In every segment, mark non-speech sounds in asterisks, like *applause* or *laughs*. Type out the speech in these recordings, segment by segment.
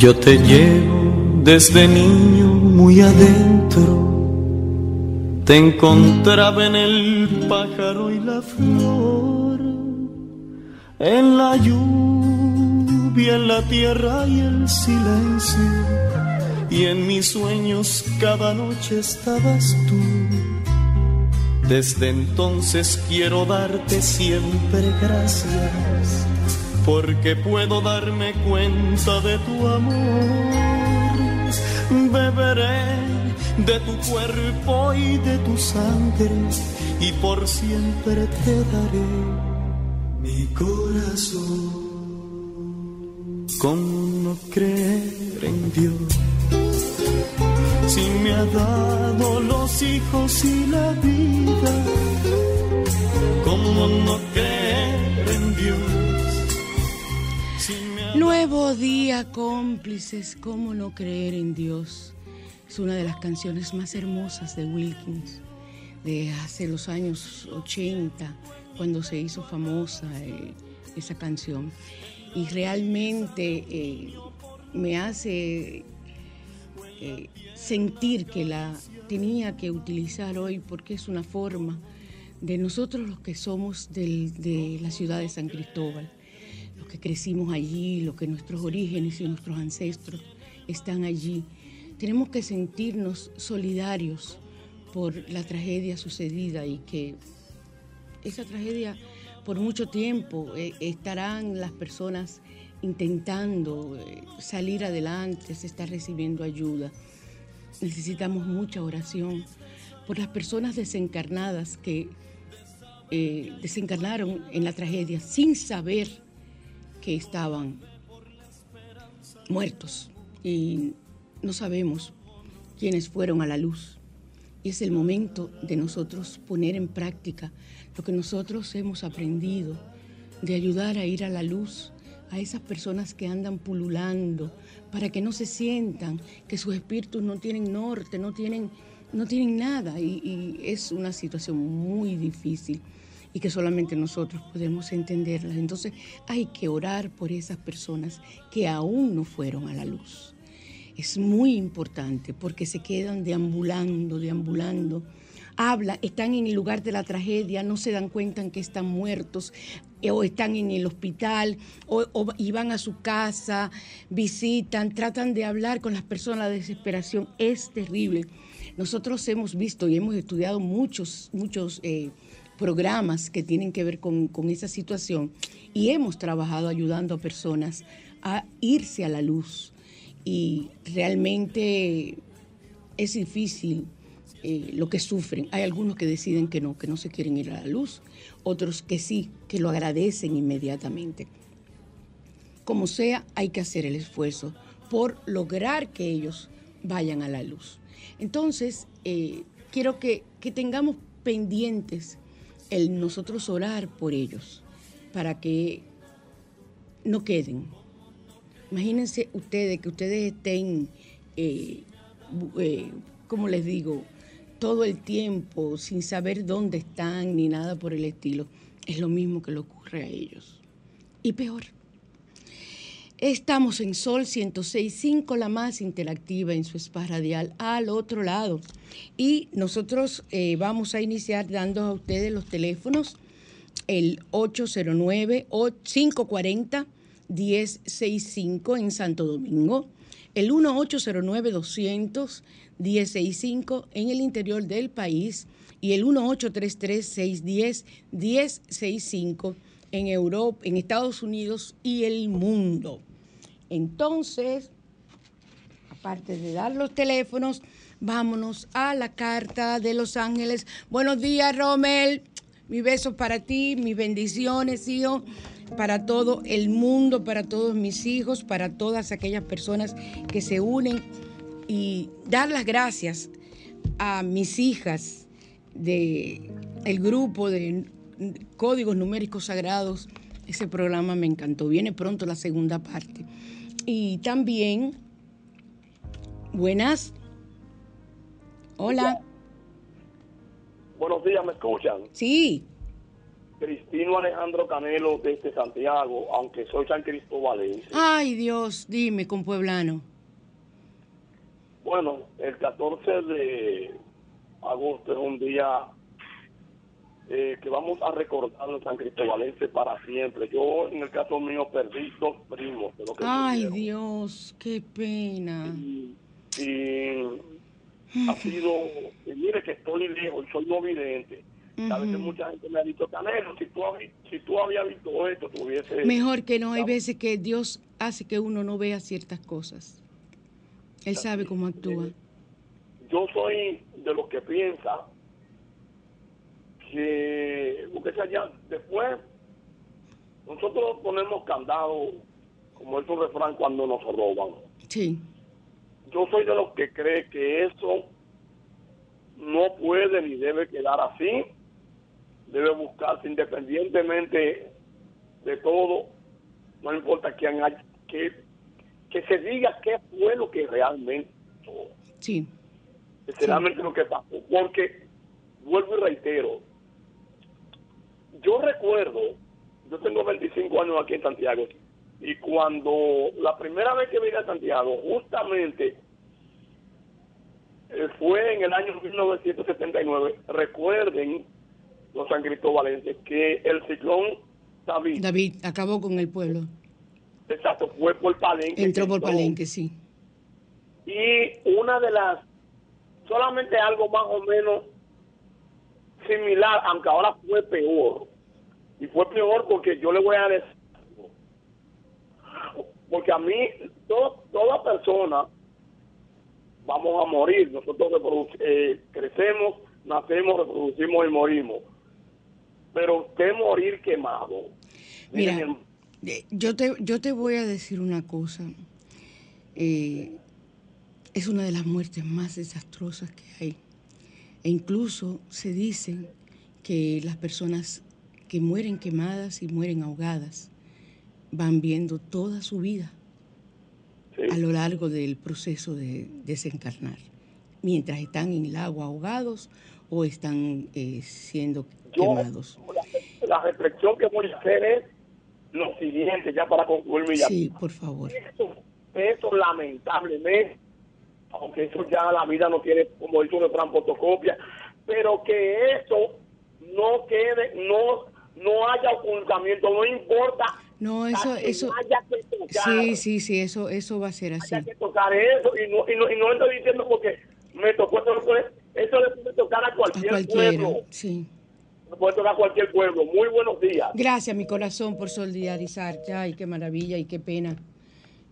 Yo te llevo desde niño muy adentro. Te encontraba en el pájaro y la flor, en la lluvia en la tierra y el silencio, y en mis sueños cada noche estabas tú. Desde entonces quiero darte siempre gracias, porque puedo darme cuenta de tu amor. Beberé de tu cuerpo y de tu sangre, y por siempre te daré mi corazón. ¿Cómo no creer en Dios? Si me ha dado los hijos y la vida, ¿cómo no creer en Dios? Nuevo día, cómplices, ¿cómo no creer en Dios? Es una de las canciones más hermosas de Wilkins, de hace los años 80, cuando se hizo famosa eh, esa canción y realmente eh, me hace eh, sentir que la tenía que utilizar hoy porque es una forma de nosotros los que somos de la ciudad de San Cristóbal, los que crecimos allí, los que nuestros orígenes y nuestros ancestros están allí. Tenemos que sentirnos solidarios por la tragedia sucedida y que esa tragedia por mucho tiempo eh, estarán las personas intentando eh, salir adelante, se está recibiendo ayuda. Necesitamos mucha oración por las personas desencarnadas que eh, desencarnaron en la tragedia sin saber que estaban muertos y no sabemos quiénes fueron a la luz. Y es el momento de nosotros poner en práctica lo que nosotros hemos aprendido, de ayudar a ir a la luz a esas personas que andan pululando, para que no se sientan que sus espíritus no tienen norte, no tienen, no tienen nada. Y, y es una situación muy difícil y que solamente nosotros podemos entenderla. Entonces hay que orar por esas personas que aún no fueron a la luz. Es muy importante porque se quedan deambulando, deambulando hablan, están en el lugar de la tragedia, no se dan cuenta que están muertos eh, o están en el hospital o, y van a su casa, visitan, tratan de hablar con las personas, la desesperación es terrible. Nosotros hemos visto y hemos estudiado muchos, muchos eh, programas que tienen que ver con, esa situación y hemos trabajado ayudando a personas a irse a la luz y realmente es difícil eh, lo que sufren. Hay algunos que deciden que no, que no se quieren ir a la luz, otros que sí, que lo agradecen inmediatamente. Como sea, hay que hacer el esfuerzo por lograr que ellos vayan a la luz. Entonces, eh, quiero que tengamos pendientes el nosotros orar por ellos, para que no queden. Imagínense ustedes que ustedes estén, eh, eh, como les digo, todo el tiempo sin saber dónde están ni nada por el estilo. Es lo mismo que le ocurre a ellos. Y peor. Estamos en Sol 106.5, la más interactiva en su spa radial al otro lado. Y nosotros eh, vamos a iniciar dando a ustedes los teléfonos, el 809-540-1065 en Santo Domingo, el 1809-200-1065 en el interior del país y el 1833-610-1065 en Europa, en Estados Unidos y el mundo. Entonces, aparte de dar los teléfonos, vámonos a la carta de Los Ángeles. Buenos días, Romel. Mi beso para ti, mis bendiciones, hijo, para todo el mundo, para todos mis hijos, para todas aquellas personas que se unen y dar las gracias a mis hijas de el grupo de códigos numéricos sagrados. Ese programa me encantó. Viene pronto la segunda parte. Y también, buenas. Hola. Buenos días, ¿me escuchan? Sí. Cristino Alejandro Canelo desde Santiago, aunque soy San Cristóbal. Ay, Dios, dime, con Pueblano. Bueno, el 14 de agosto es un día eh, que vamos a recordar en San Cristóbalense para siempre. Yo, en el caso mío, perdí dos primos. De lo que Ay, Dios, qué pena. Y, y ha sido, y mire que estoy lejos, soy no vidente. A veces mucha gente me ha dicho, Canelo, si tú, si tú habías visto esto, tuviese... Mejor que no, hay veces que Dios hace que uno no vea ciertas cosas. Él sabe cómo actúa. Yo soy de los que piensa que, porque ya después, nosotros ponemos candado, como es un refrán, cuando nos roban. Sí. Yo soy de los que cree que eso no puede ni debe quedar así. Debe buscarse independientemente de todo, no importa quién haya, que, que se diga qué fue lo que realmente Sí. Realmente lo que pasó. Porque, vuelvo y reitero, yo recuerdo, yo tengo 25 años aquí en Santiago, y cuando la primera vez que vine a Santiago, justamente eh, fue en el año 1979, recuerden los San Cristóbalenses que el ciclón David. David acabó con el pueblo. Exacto, fue por Palenque. Entró por Palenque, sí. Y una de las, solamente algo más o menos similar, aunque ahora fue peor. Y fue peor porque yo le voy a decir, porque a mí, toda persona, vamos a morir. Nosotros eh, crecemos, nacemos, reproducimos y morimos. Pero usted morir quemado. Mira, yo te, yo te voy a decir una cosa. Eh, es una de las muertes más desastrosas que hay. E incluso se dice que las personas que mueren quemadas y mueren ahogadas van viendo toda su vida a lo largo del proceso de desencarnar, mientras están en el agua ahogados o están eh, siendo quemados. La, reflexión que voy a hacer es lo siguiente, ya para concluir mi Sí, por favor. Eso, lamentablemente, aunque eso ya la vida no tiene, como dice un refrán, fotocopia, pero que eso no quede, no no haya ocultamiento, no importa. No, eso, eso. Haya que tocar, sí, sí, sí, eso, eso va a ser así. Haya que tocar eso y no, y no, y no estoy diciendo porque me tocó eso, eso le puede tocar a cualquier a pueblo. Sí. Le puede tocar a cualquier pueblo. Muy buenos días. Gracias, mi corazón, por solidarizarte. Ay, qué maravilla y qué pena.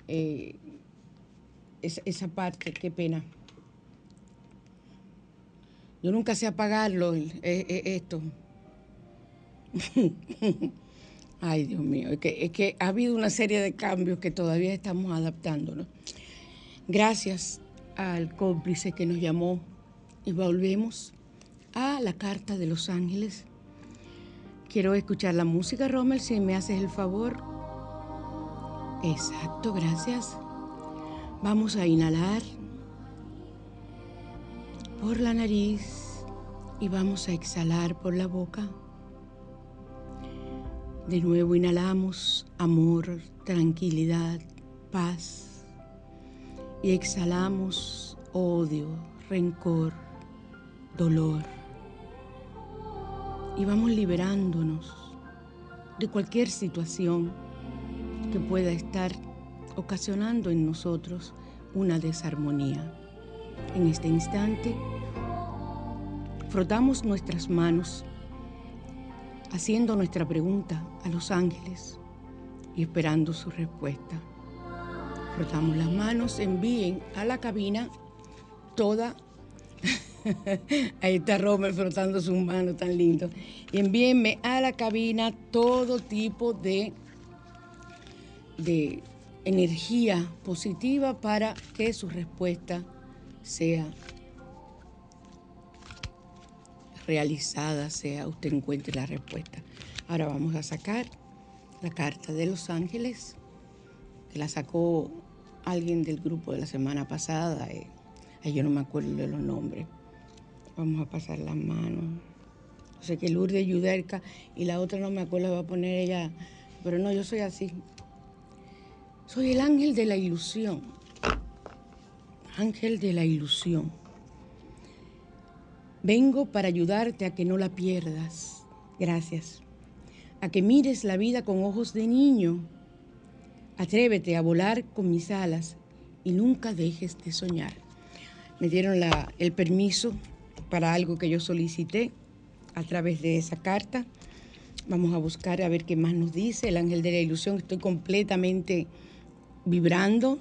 Eh, esa, esa parte, qué pena. Yo nunca sé apagarlo, eh, eh, esto. *laughs* Ay, Dios mío, es que, es que ha habido una serie de cambios que todavía estamos adaptándonos. Gracias al cómplice que nos llamó y volvemos a la carta de los ángeles. Quiero escuchar la música, Rommel, si me haces el favor. Exacto, gracias. Vamos a inhalar por la nariz y vamos a exhalar por la boca. De nuevo inhalamos amor, tranquilidad, paz y exhalamos odio, rencor, dolor. Y vamos liberándonos de cualquier situación que pueda estar ocasionando en nosotros una desarmonía. En este instante, frotamos nuestras manos haciendo nuestra pregunta a los ángeles y esperando su respuesta. Frotamos las manos, envíen a la cabina toda... *laughs* Ahí está Romer frotando sus manos tan lindo. Y envíenme a la cabina todo tipo de, de energía positiva para que su respuesta sea realizada, sea usted encuentre la respuesta. Ahora vamos a sacar la carta de los ángeles, que la sacó alguien del grupo de la semana pasada. Eh, yo no me acuerdo de los nombres. Vamos a pasar las manos. O sé que Lourdes Yuderca y la otra no me acuerdo, va a poner ella. Pero no, yo soy así. Soy el ángel de la ilusión. Ángel de la ilusión. Vengo para ayudarte a que no la pierdas. Gracias. A que mires la vida con ojos de niño. Atrévete a volar con mis alas y nunca dejes de soñar. Me dieron el permiso para algo que yo solicité a través de esa carta. Vamos a buscar a ver qué más nos dice el ángel de la ilusión. Estoy completamente vibrando.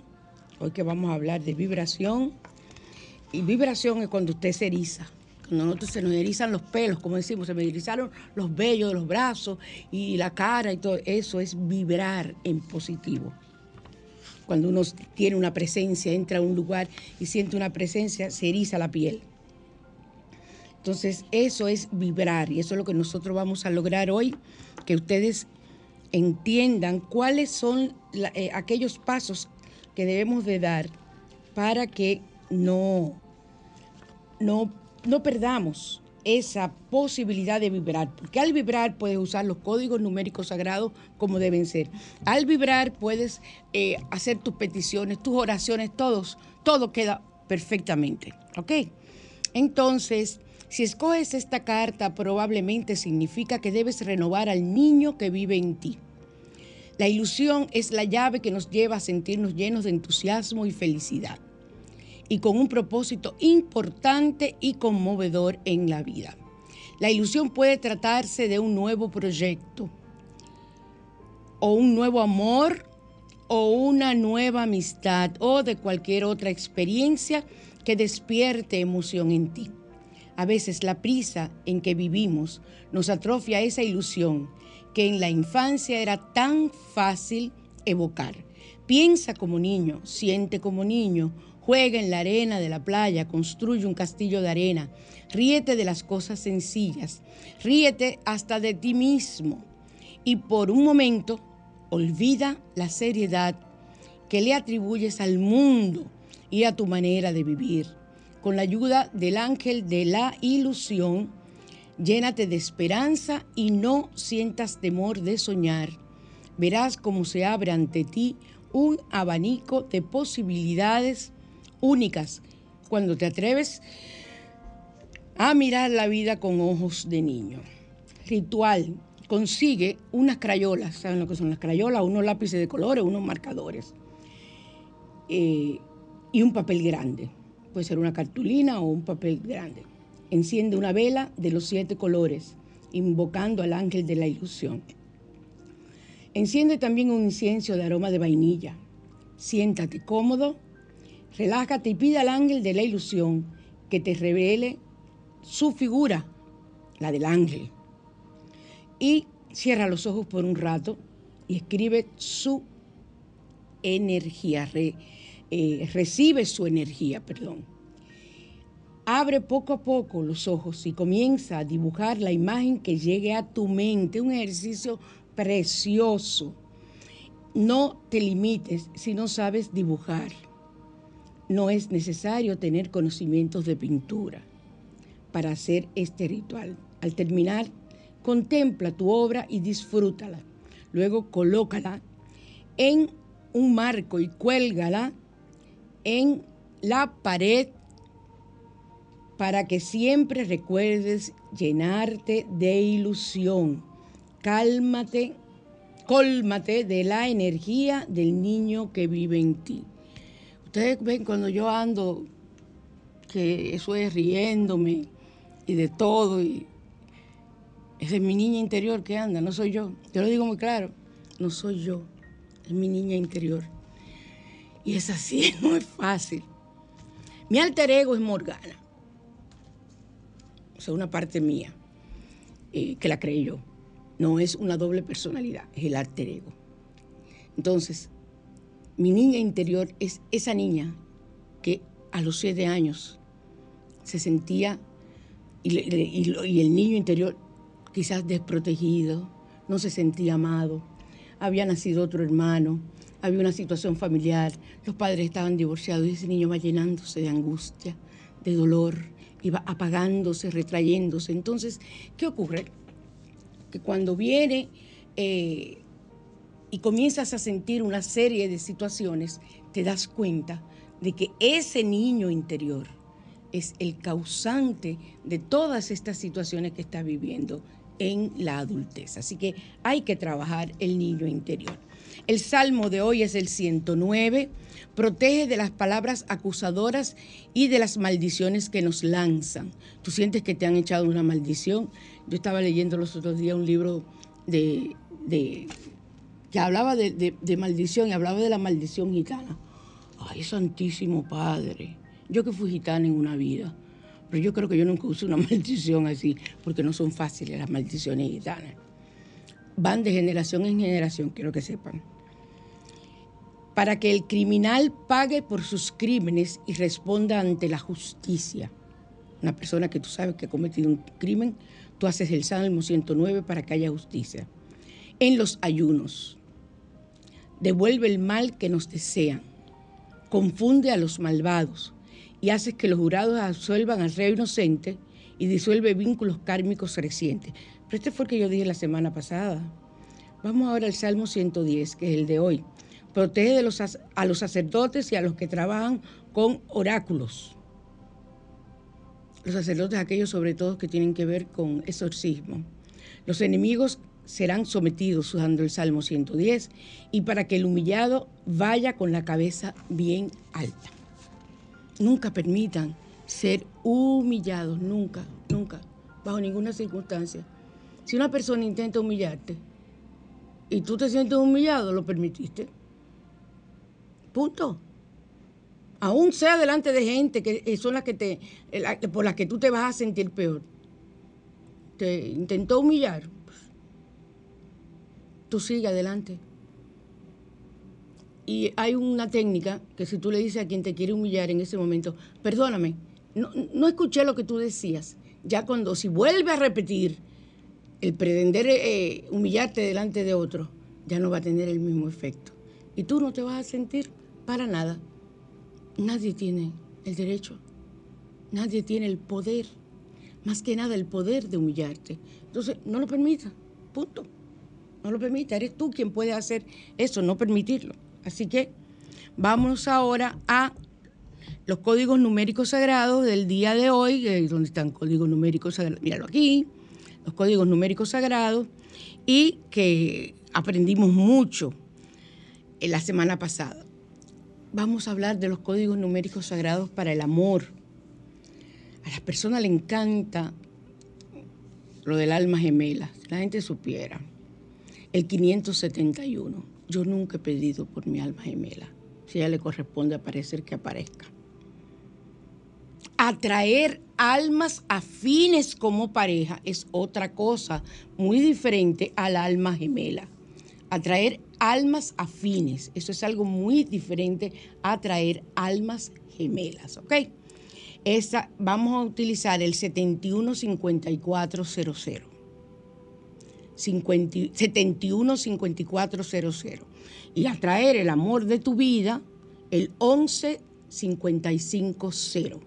Hoy que vamos a hablar de vibración. Y vibración es cuando usted se eriza. Cuando nosotros se nos erizan los pelos, como decimos, se me erizaron los vellos de los brazos y la cara y todo. Eso es vibrar en positivo. Cuando uno tiene una presencia, entra a un lugar y siente una presencia, se eriza la piel. Entonces, eso es vibrar y eso es lo que nosotros vamos a lograr hoy, que ustedes entiendan cuáles son eh, aquellos pasos que debemos de dar para que no, no, no perdamos esa posibilidad de vibrar, porque al vibrar puedes usar los códigos numéricos sagrados como deben ser. Al vibrar puedes eh, hacer tus peticiones, tus oraciones, todos, todo queda perfectamente, ¿ok? Entonces, si escoges esta carta, probablemente significa que debes renovar al niño que vive en ti. La ilusión es la llave que nos lleva a sentirnos llenos de entusiasmo y felicidad y con un propósito importante y conmovedor en la vida. La ilusión puede tratarse de un nuevo proyecto o un nuevo amor o una nueva amistad o de cualquier otra experiencia que despierte emoción en ti. A veces la prisa en que vivimos nos atrofia esa ilusión que en la infancia era tan fácil evocar. Piensa como niño, siente como niño, juega en la arena de la playa, construye un castillo de arena, ríete de las cosas sencillas, ríete hasta de ti mismo y por un momento olvida la seriedad que le atribuyes al mundo y a tu manera de vivir con la ayuda del ángel de la ilusión, llénate de esperanza y no sientas temor de soñar. Verás cómo se abre ante ti un abanico de posibilidades únicas cuando te atreves a mirar la vida con ojos de niño. Ritual. Consigue unas crayolas, ¿saben lo que son las crayolas? Unos lápices de colores, unos marcadores eh, y un papel grande puede ser una cartulina o un papel grande. Enciende una vela de los siete colores, invocando al ángel de la ilusión. Enciende también un incienso de aroma de vainilla. Siéntate cómodo, relájate y pide al ángel de la ilusión que te revele su figura, la del ángel. Y cierra los ojos por un rato y escribe su energía. Eh, recibe su energía, perdón. Abre poco a poco los ojos y comienza a dibujar la imagen que llegue a tu mente, un ejercicio precioso. No te limites si no sabes dibujar. No es necesario tener conocimientos de pintura para hacer este ritual. Al terminar, contempla tu obra y disfrútala. Luego colócala en un marco y cuélgala en la pared para que siempre recuerdes llenarte de ilusión. Cálmate, cólmate de la energía del niño que vive en ti. Ustedes ven cuando yo ando, que eso es riéndome y de todo, y esa es mi niña interior que anda, no soy yo. Yo lo digo muy claro, no soy yo, es mi niña interior. Y es así, *laughs* no es fácil. Mi alter ego es Morgana. O sea, una parte mía, eh, que la creé yo. No es una doble personalidad, es el alter ego. Entonces, mi niña interior es esa niña que a los siete años se sentía, y, y el niño interior quizás desprotegido, no se sentía amado, había nacido otro hermano, había una situación familiar, los padres estaban divorciados y ese niño va llenándose de angustia, de dolor, iba apagándose, retrayéndose. Entonces, ¿qué ocurre? Que cuando viene eh, y comienzas a sentir una serie de situaciones, te das cuenta de que ese niño interior es el causante de todas estas situaciones que está viviendo en la adultez. Así que hay que trabajar el niño interior. El salmo de hoy es el 109. Protege de las palabras acusadoras y de las maldiciones que nos lanzan. Tú sientes que te han echado una maldición. Yo estaba leyendo los otros días un libro de, que hablaba de, maldición y hablaba de la maldición gitana. Ay, Santísimo Padre. Yo que fui gitana en una vida. Pero yo creo que yo nunca usé una *laughs* maldición así, porque no son fáciles las maldiciones gitanas. Van de generación en generación, quiero que sepan para que el criminal pague por sus crímenes y responda ante la justicia. Una persona que tú sabes que ha cometido un crimen, tú haces el Salmo 109 para que haya justicia. En los ayunos, devuelve el mal que nos desean, confunde a los malvados y haces que los jurados absuelvan al rey inocente y disuelve vínculos kármicos recientes. Pero este fue el que yo dije la semana pasada. Vamos ahora al Salmo 110, que es el de hoy. Protege a los sacerdotes y a los que trabajan con oráculos. Los sacerdotes, aquellos sobre todo que tienen que ver con exorcismo. Los enemigos serán sometidos usando el Salmo 110 y para que el humillado vaya con la cabeza bien alta. Nunca permitan ser humillados, nunca, nunca, bajo ninguna circunstancia. Si una persona intenta humillarte y tú te sientes humillado, lo permitiste. Punto. Aún sea delante de gente que son las que te, por las que tú te vas a sentir peor. Te intentó humillar. Tú sigue adelante. Y hay una técnica que si tú le dices a quien te quiere humillar en ese momento, perdóname, no, escuché lo que tú decías. Ya cuando si vuelve a repetir el pretender eh, humillarte delante de otro, ya no va a tener el mismo efecto. Y tú no te vas a sentir para nada. Nadie tiene el derecho, nadie tiene el poder, más que nada el poder de humillarte. Entonces, no lo permita, punto. No lo permita, eres tú quien puede hacer eso, no permitirlo. Así que vamos ahora a los códigos numéricos sagrados del día de hoy, donde están códigos numéricos sagrados, míralo aquí, los códigos numéricos sagrados, y que aprendimos mucho en la semana pasada vamos a hablar de los códigos numéricos sagrados para el amor. A las personas le encanta lo del alma gemela, si la gente supiera. El 571. Yo nunca he pedido por mi alma gemela. Si ella le corresponde aparecer, que aparezca. Atraer almas afines como pareja es otra cosa muy diferente al alma gemela. Atraer almas afines. Eso es algo muy diferente a traer almas gemelas, ¿ok? Esa, vamos a utilizar el 715400. 715400. Y atraer el amor de tu vida, el 11550.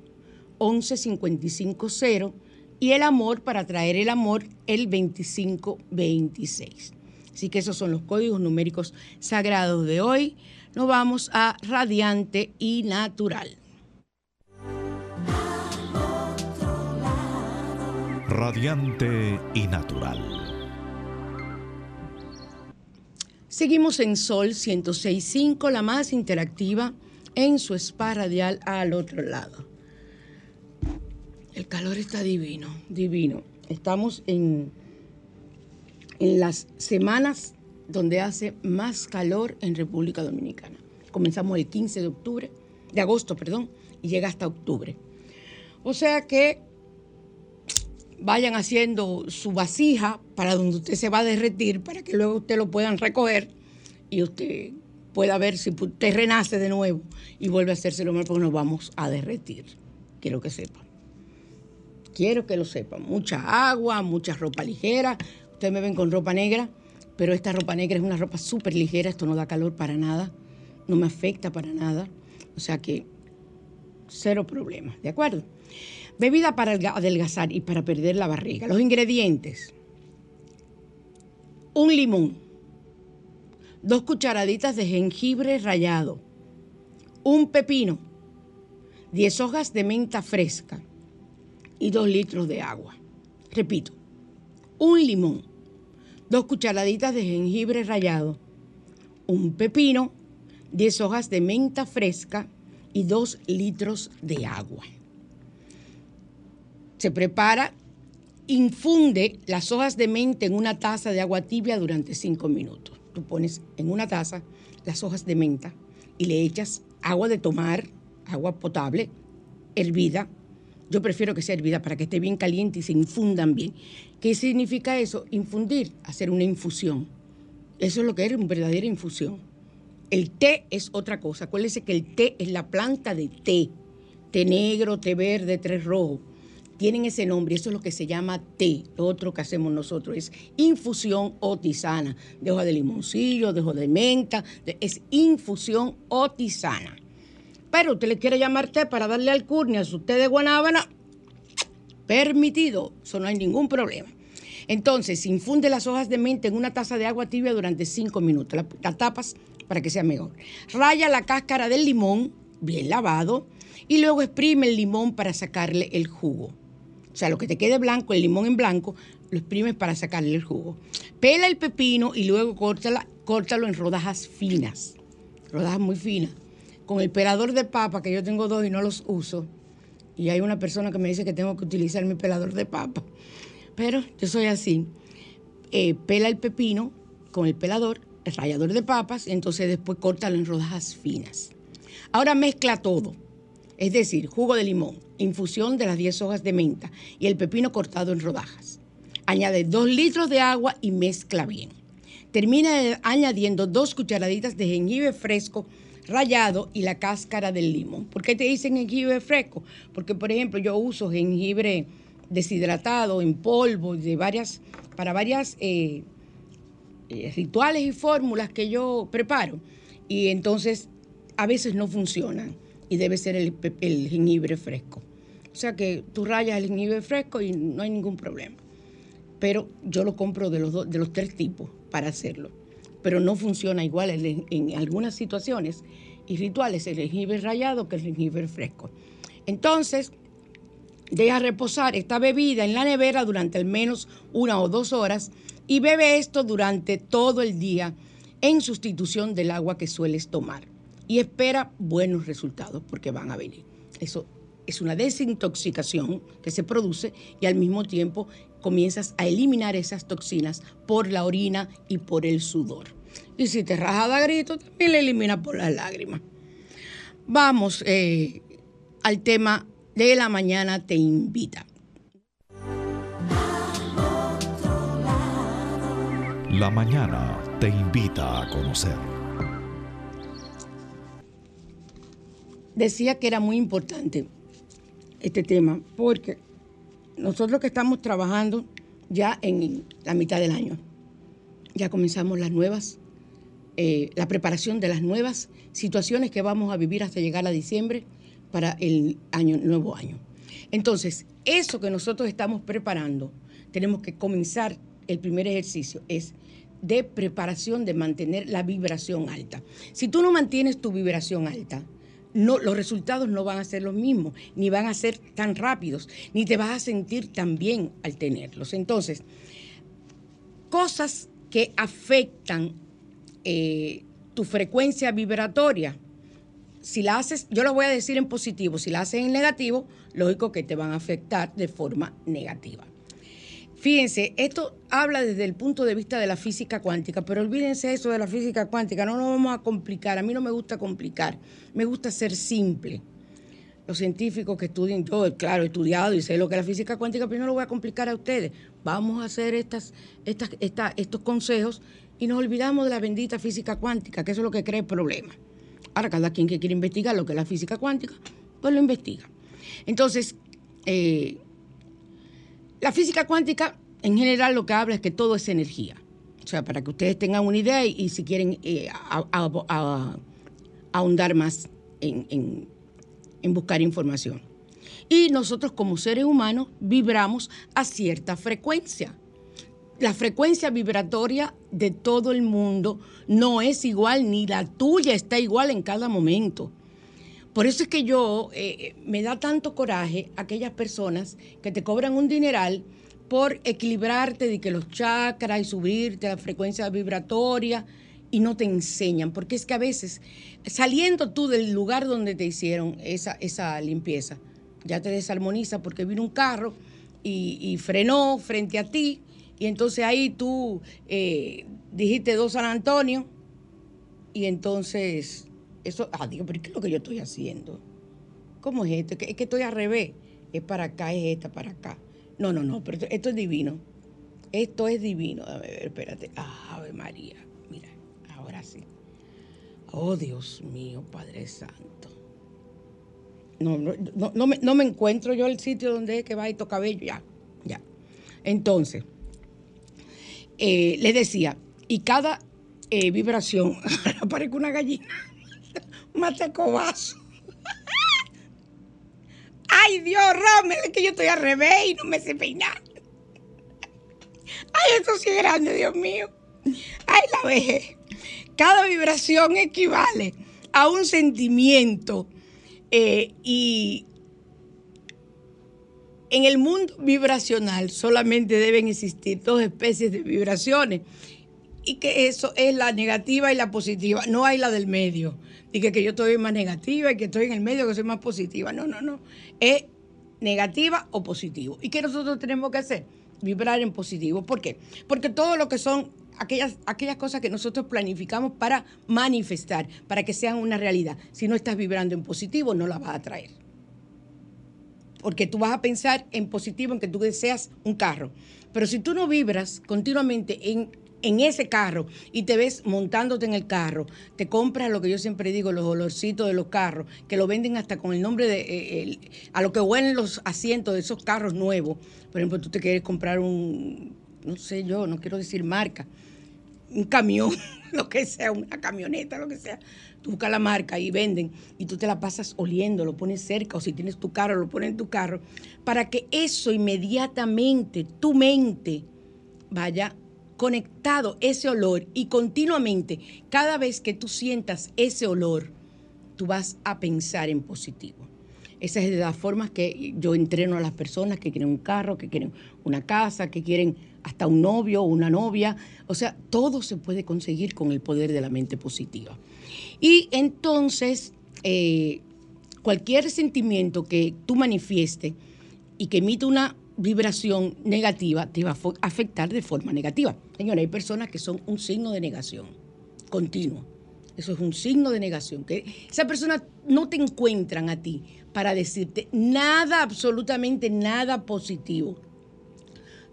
11550. Y el amor, para traer el amor, el 2526. Así que esos son los códigos numéricos sagrados de hoy. Nos vamos a radiante y natural. Radiante y natural. Seguimos en Sol 106.5, la más interactiva en su spa radial al otro lado. El calor está divino, divino. Estamos en, en las semanas donde hace más calor en República Dominicana. Comenzamos el 15 de octubre, de agosto, perdón, y llega hasta octubre. O sea que vayan haciendo su vasija para donde usted se va a derretir, para que luego usted lo puedan recoger y usted pueda ver si usted renace de nuevo y vuelve a hacerse lo mismo porque nos vamos a derretir. Quiero que sepan. Quiero que lo sepan. Mucha agua, mucha ropa ligera. Ustedes me ven con ropa negra, pero esta ropa negra es una ropa súper ligera. Esto no da calor para nada. No me afecta para nada. O sea que cero problemas. ¿De acuerdo? Bebida para adelgazar y para perder la barriga. Los ingredientes. Un limón. Dos cucharaditas de jengibre rallado. Un pepino. Diez hojas de menta fresca. Y dos litros de agua. Repito. Un limón. Dos cucharaditas de jengibre rallado. Un pepino. Diez hojas de menta fresca y dos litros de agua se prepara, infunde las hojas de menta en una taza de agua tibia durante cinco minutos. Tú pones en una taza las hojas de menta y le echas agua de tomar, agua potable, hervida. Yo prefiero que sea hervida para que esté bien caliente y se infundan bien. ¿Qué significa eso? Infundir, hacer una infusión. Eso es lo que es una verdadera infusión. El té es otra cosa. Acuérdense que el té es la planta de té. Té negro, té verde, té rojo tienen ese nombre, eso es lo que se llama té. Lo otro que hacemos nosotros es infusión o tisana, de hoja de limoncillo, de hoja de menta, es infusión o tisana. Pero usted le quiere llamar té para darle alcurnia a su té de guanábana, permitido, eso no hay ningún problema. Entonces, infunde las hojas de menta en una taza de agua tibia durante cinco minutos. La, tapas para que sea mejor. Raya la cáscara del limón, bien lavado, y luego exprime el limón para sacarle el jugo. O sea, lo que te quede blanco, el limón en blanco, lo exprimes para sacarle el jugo. Pela el pepino y luego córtalo en rodajas finas, rodajas muy finas. Con el pelador de papa, que yo tengo dos y no los uso, y hay una persona que me dice que tengo que utilizar mi pelador de papa, pero yo soy así. Eh, pela el pepino con el pelador, el rallador de papas, y entonces después córtalo en rodajas finas. Ahora mezcla todo es decir, jugo de limón, infusión de las 10 hojas de menta y el pepino cortado en rodajas. Añade 2 litros de agua y mezcla bien. Termina añadiendo 2 cucharaditas de jengibre fresco rallado y la cáscara del limón. ¿Por qué te dicen jengibre fresco? Porque, por ejemplo, yo uso jengibre deshidratado en polvo de varias, para varias eh, eh, rituales y fórmulas que yo preparo. Y entonces a veces no funcionan y debe ser el, jengibre fresco. O sea que tú rayas el jengibre fresco y no hay ningún problema. Pero yo lo compro de los, de los tres tipos para hacerlo. Pero no funciona igual en, algunas situaciones y rituales el jengibre rayado que el jengibre fresco. Entonces, deja reposar esta bebida en la nevera durante al menos una o dos horas y bebe esto durante todo el día en sustitución del agua que sueles tomar y espera buenos resultados porque van a venir. Eso es una desintoxicación que se produce y al mismo tiempo comienzas a eliminar esas toxinas por la orina y por el sudor. Y si te rajas de grito, también la elimina por las lágrimas. Vamos eh, al tema de la mañana te invita. La mañana te invita a conocer. Decía que era muy importante este tema porque nosotros que estamos trabajando ya en la mitad del año, ya comenzamos las nuevas, eh, la preparación de las nuevas situaciones que vamos a vivir hasta llegar a diciembre para el año, nuevo año. Entonces, eso que nosotros estamos preparando, tenemos que comenzar el primer ejercicio, es de preparación de mantener la vibración alta. Si tú no mantienes tu vibración alta, no, los resultados no van a ser los mismos, ni van a ser tan rápidos, ni te vas a sentir tan bien al tenerlos. Entonces, cosas que afectan eh, tu frecuencia vibratoria, si la haces, yo lo voy a decir en positivo, si la haces en negativo, lógico que te van a afectar de forma negativa. Fíjense, esto habla desde el punto de vista de la física cuántica, pero olvídense eso de la física cuántica, no lo vamos a complicar, a mí no me gusta complicar, me gusta ser simple. Los científicos que estudian, yo claro, he estudiado y sé lo que es la física cuántica, pero no lo voy a complicar a ustedes. Vamos a hacer estos consejos y nos olvidamos de la bendita física cuántica, que eso es lo que crea el problema. Ahora, cada quien que quiere investigar lo que es la física cuántica, pues lo investiga. Entonces, eh, la física cuántica en general lo que habla es que todo es energía. O sea, para que ustedes tengan una idea y, si quieren eh, ahondar más en, en buscar información. Y nosotros como seres humanos vibramos a cierta frecuencia. La frecuencia vibratoria de todo el mundo no es igual, ni la tuya está igual en cada momento. Por eso es que yo eh, me da tanto coraje aquellas personas que te cobran un dineral por equilibrarte de que los chakras y subirte la frecuencia vibratoria y no te enseñan, porque es que a veces saliendo tú del lugar donde te hicieron esa, esa limpieza, ya te desarmoniza porque vino un carro y, frenó frente a ti. Y entonces ahí tú eh, dijiste dos San Antonio y entonces eso, ah, digo, pero ¿qué es lo que yo estoy haciendo? ¿Cómo es esto? Es que estoy al revés. Es para acá, es esta, para acá. No, no, no, pero esto, es divino. Esto es divino. A ver, espérate. Ave María. Mira, ahora sí. Oh, Dios mío, Padre Santo. No, no, no, me, no me encuentro yo el sitio donde es que va esto cabello. Ya, ya. Entonces, eh, les decía, y cada eh, vibración, *laughs* aparece una gallina matecobazo. Ay, Dios, Rommel, es que yo estoy al revés y no me sé peinar. Ay, esto sí es grande, Dios mío. Ay, la vejez. Cada vibración equivale a un sentimiento eh, y en el mundo vibracional solamente deben existir dos especies de vibraciones y que eso es la negativa y la positiva, no hay la del medio y que, yo estoy más negativa y que estoy en el medio que soy más positiva. No, no, no. Es negativa o positivo. ¿Y qué nosotros tenemos que hacer? Vibrar en positivo. ¿Por qué? Porque todo lo que son aquellas, aquellas cosas que nosotros planificamos para manifestar, para que sean una realidad. Si no estás vibrando en positivo, no la vas a traer. Porque tú vas a pensar en positivo, en que tú deseas un carro. Pero si tú no vibras continuamente en en ese carro y te ves montándote en el carro, te compras lo que yo siempre digo, los olorcitos de los carros, que lo venden hasta con el nombre de, eh, a lo que huelen los asientos de esos carros nuevos. Por ejemplo, tú te quieres comprar un, no sé yo, no quiero decir marca, un camión, *laughs* lo que sea, una camioneta, lo que sea. Tú buscas la marca y venden y tú te la pasas oliendo, lo pones cerca o si tienes tu carro, lo pones en tu carro, para que eso inmediatamente, tu mente, vaya conectado ese olor y continuamente, cada vez que tú sientas ese olor, tú vas a pensar en positivo. Esa es de las formas que yo entreno a las personas que quieren un carro, que quieren una casa, que quieren hasta un novio o una novia. O sea, todo se puede conseguir con el poder de la mente positiva. Y entonces, eh, cualquier sentimiento que tú manifieste y que emite una vibración negativa te va a afectar de forma negativa. Señora, hay personas que son un signo de negación continuo. Eso es un signo de negación. Que esa persona no te encuentran a ti para decirte nada, absolutamente nada positivo.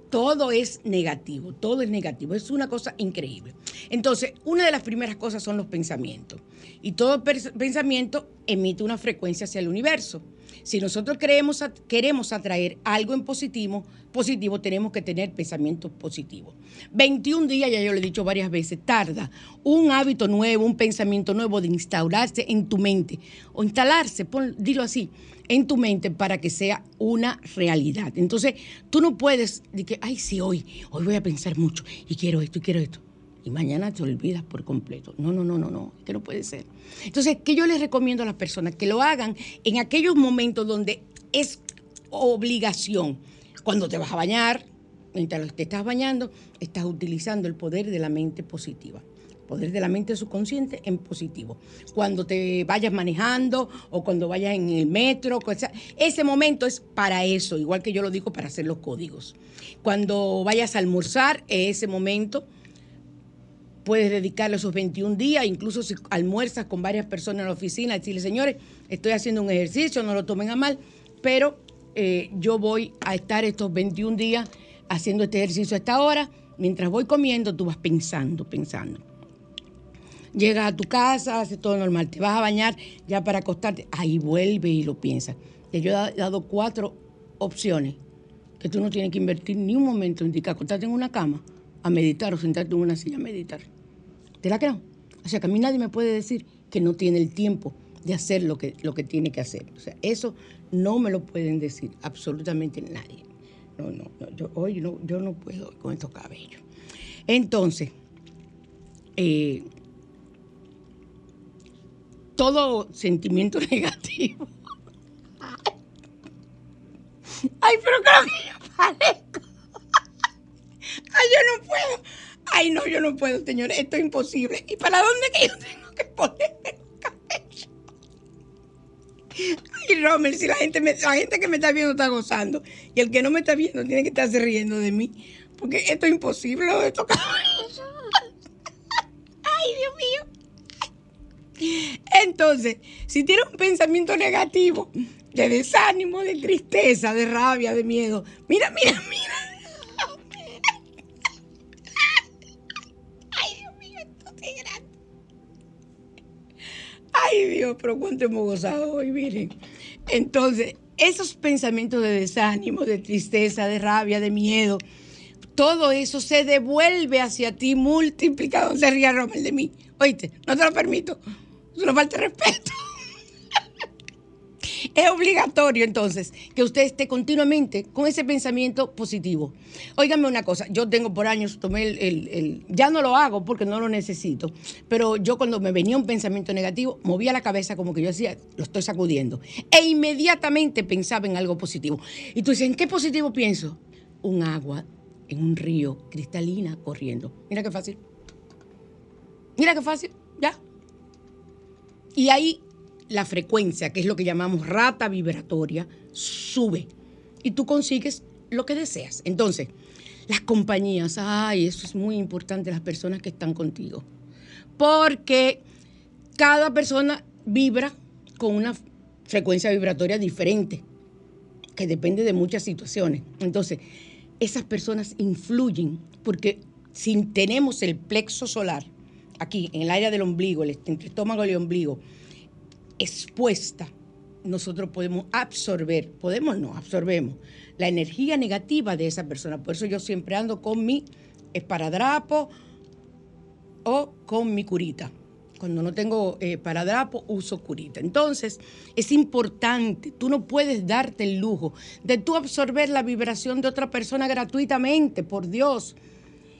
todo es negativo, todo es negativo, es una cosa increíble. Entonces, una de las primeras cosas son los pensamientos. Y todo pensamiento emite una frecuencia hacia el universo. Si nosotros queremos, atraer algo en positivo, positivo, tenemos que tener pensamientos positivos. 21 días, ya yo lo he dicho varias veces, tarda un hábito nuevo, un pensamiento nuevo de instaurarse en tu mente o instalarse, dilo así, en tu mente para que sea una realidad. Entonces, tú no puedes decir, ay, sí, hoy, hoy voy a pensar mucho y quiero esto y quiero esto. Y mañana te olvidas por completo. No, no, no, no, no, que no puede ser. Entonces, ¿qué yo les recomiendo a las personas? Que lo hagan en aquellos momentos donde es obligación. Cuando te vas a bañar, mientras te estás bañando, estás utilizando el poder de la mente positiva poder de la mente subconsciente en positivo. Cuando te vayas manejando o cuando vayas en el metro, ese momento es para eso, igual que yo lo digo para hacer los códigos. Cuando vayas a almorzar, ese momento puedes dedicarle esos 21 días, incluso si almuerzas con varias personas en la oficina, decirle, señores, estoy haciendo un ejercicio, no lo tomen a mal, pero eh, yo voy a estar estos 21 días haciendo este ejercicio a esta hora. Mientras voy comiendo, tú vas pensando, pensando llegas a tu casa, haces todo normal, te vas a bañar ya para acostarte, ahí vuelve y lo piensas. Y yo he dado cuatro opciones que tú no tienes que invertir ni un momento en ti, acostarte en una cama a meditar o sentarte en una silla a meditar. ¿Te la creo? O sea, que a mí nadie me puede decir que no tiene el tiempo de hacer lo que, lo que tiene que hacer. O sea, eso no me lo pueden decir absolutamente nadie. No, no, yo, hoy no, yo no puedo con estos cabellos. Entonces, eh, todo sentimiento *laughs* negativo. Ay, pero creo que yo parezco. Ay, yo no puedo. Ay, no, yo no puedo, señores. Esto es imposible. ¿Y para dónde que yo tengo que ponerme el cabello? Ay, Romer, si la gente, la gente que me está viendo está gozando y el que no me está viendo tiene que estarse riendo de mí. Porque esto es imposible. Ay, Dios mío. Entonces, si tienes un pensamiento negativo, de desánimo, de tristeza, de rabia, de miedo, mira, mira, mira. Ay, Dios, pero cuánto hemos gozado hoy, miren. Entonces, esos pensamientos de desánimo, de tristeza, de rabia, de miedo, todo eso se devuelve hacia ti multiplicado. Se ría Romel de mí. Oíste, no te lo permito. Es una falta respeto. Es obligatorio entonces que usted esté continuamente con ese pensamiento positivo. Óigame una cosa, yo tengo por años, tomé el, ya no lo hago porque no lo necesito, pero yo cuando me venía un pensamiento negativo, movía la cabeza como que yo decía, lo estoy sacudiendo. E inmediatamente pensaba en algo positivo. Y tú dices, ¿en qué positivo pienso? Un agua en un río cristalina corriendo. Mira qué fácil. Mira qué fácil, ya. Y ahí la frecuencia, que es lo que llamamos rata vibratoria, sube y tú consigues lo que deseas. Entonces, las compañías, ay, eso es muy importante, las personas que están contigo. Porque cada persona vibra con una frecuencia vibratoria diferente, que depende de muchas situaciones. Entonces, esas personas influyen porque si tenemos el plexo solar, aquí, en el área del ombligo, entre el estómago y el ombligo, expuesta, nosotros podemos absorber, podemos no, absorbemos la energía negativa de esa persona. Por eso yo siempre ando con mi esparadrapo o con mi curita. Cuando no tengo eh, esparadrapo, uso curita. Entonces, es importante, tú no puedes darte el lujo de tú absorber la vibración de otra persona gratuitamente, por Dios.